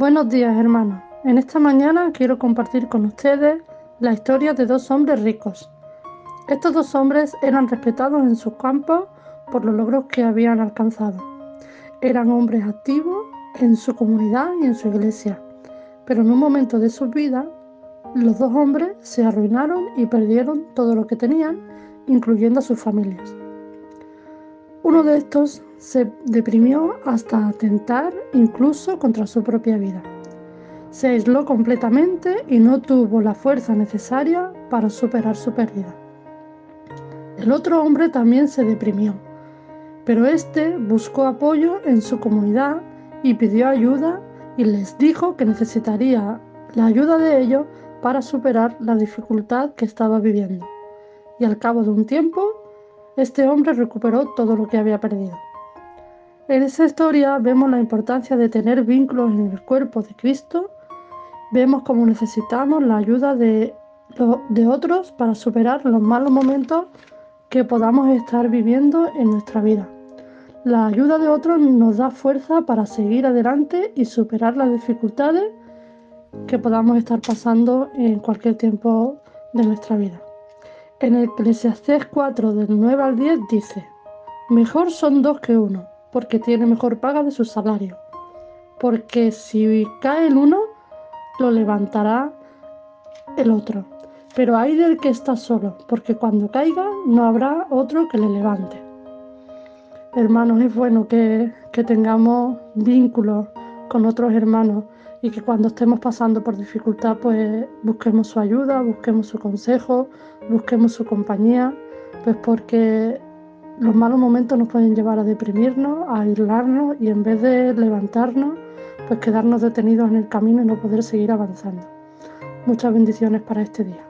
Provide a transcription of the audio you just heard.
Buenos días hermanos. En esta mañana quiero compartir con ustedes la historia de dos hombres ricos. Estos dos hombres eran respetados en sus campos por los logros que habían alcanzado. Eran hombres activos en su comunidad y en su iglesia. Pero en un momento de su vida, los dos hombres se arruinaron y perdieron todo lo que tenían, incluyendo a sus familias. Uno de estos se deprimió hasta atentar incluso contra su propia vida. Se aisló completamente y no tuvo la fuerza necesaria para superar su pérdida. El otro hombre también se deprimió, pero este buscó apoyo en su comunidad y pidió ayuda y les dijo que necesitaría la ayuda de ellos para superar la dificultad que estaba viviendo. Y al cabo de un tiempo este hombre recuperó todo lo que había perdido. En esa historia vemos la importancia de tener vínculos en el cuerpo de Cristo, vemos cómo necesitamos la ayuda de, de otros para superar los malos momentos que podamos estar viviendo en nuestra vida. La ayuda de otros nos da fuerza para seguir adelante y superar las dificultades que podamos estar pasando en cualquier tiempo de nuestra vida. En Eclesiastés 4 del 9 al 10 dice, Mejor son dos que uno, porque tiene mejor paga de su salario. Porque si cae el uno, lo levantará el otro. Pero hay del que está solo, porque cuando caiga no habrá otro que le levante. Hermanos, es bueno que, que tengamos vínculos con otros hermanos y que cuando estemos pasando por dificultad pues busquemos su ayuda, busquemos su consejo, busquemos su compañía, pues porque los malos momentos nos pueden llevar a deprimirnos, a aislarnos y en vez de levantarnos, pues quedarnos detenidos en el camino y no poder seguir avanzando. Muchas bendiciones para este día.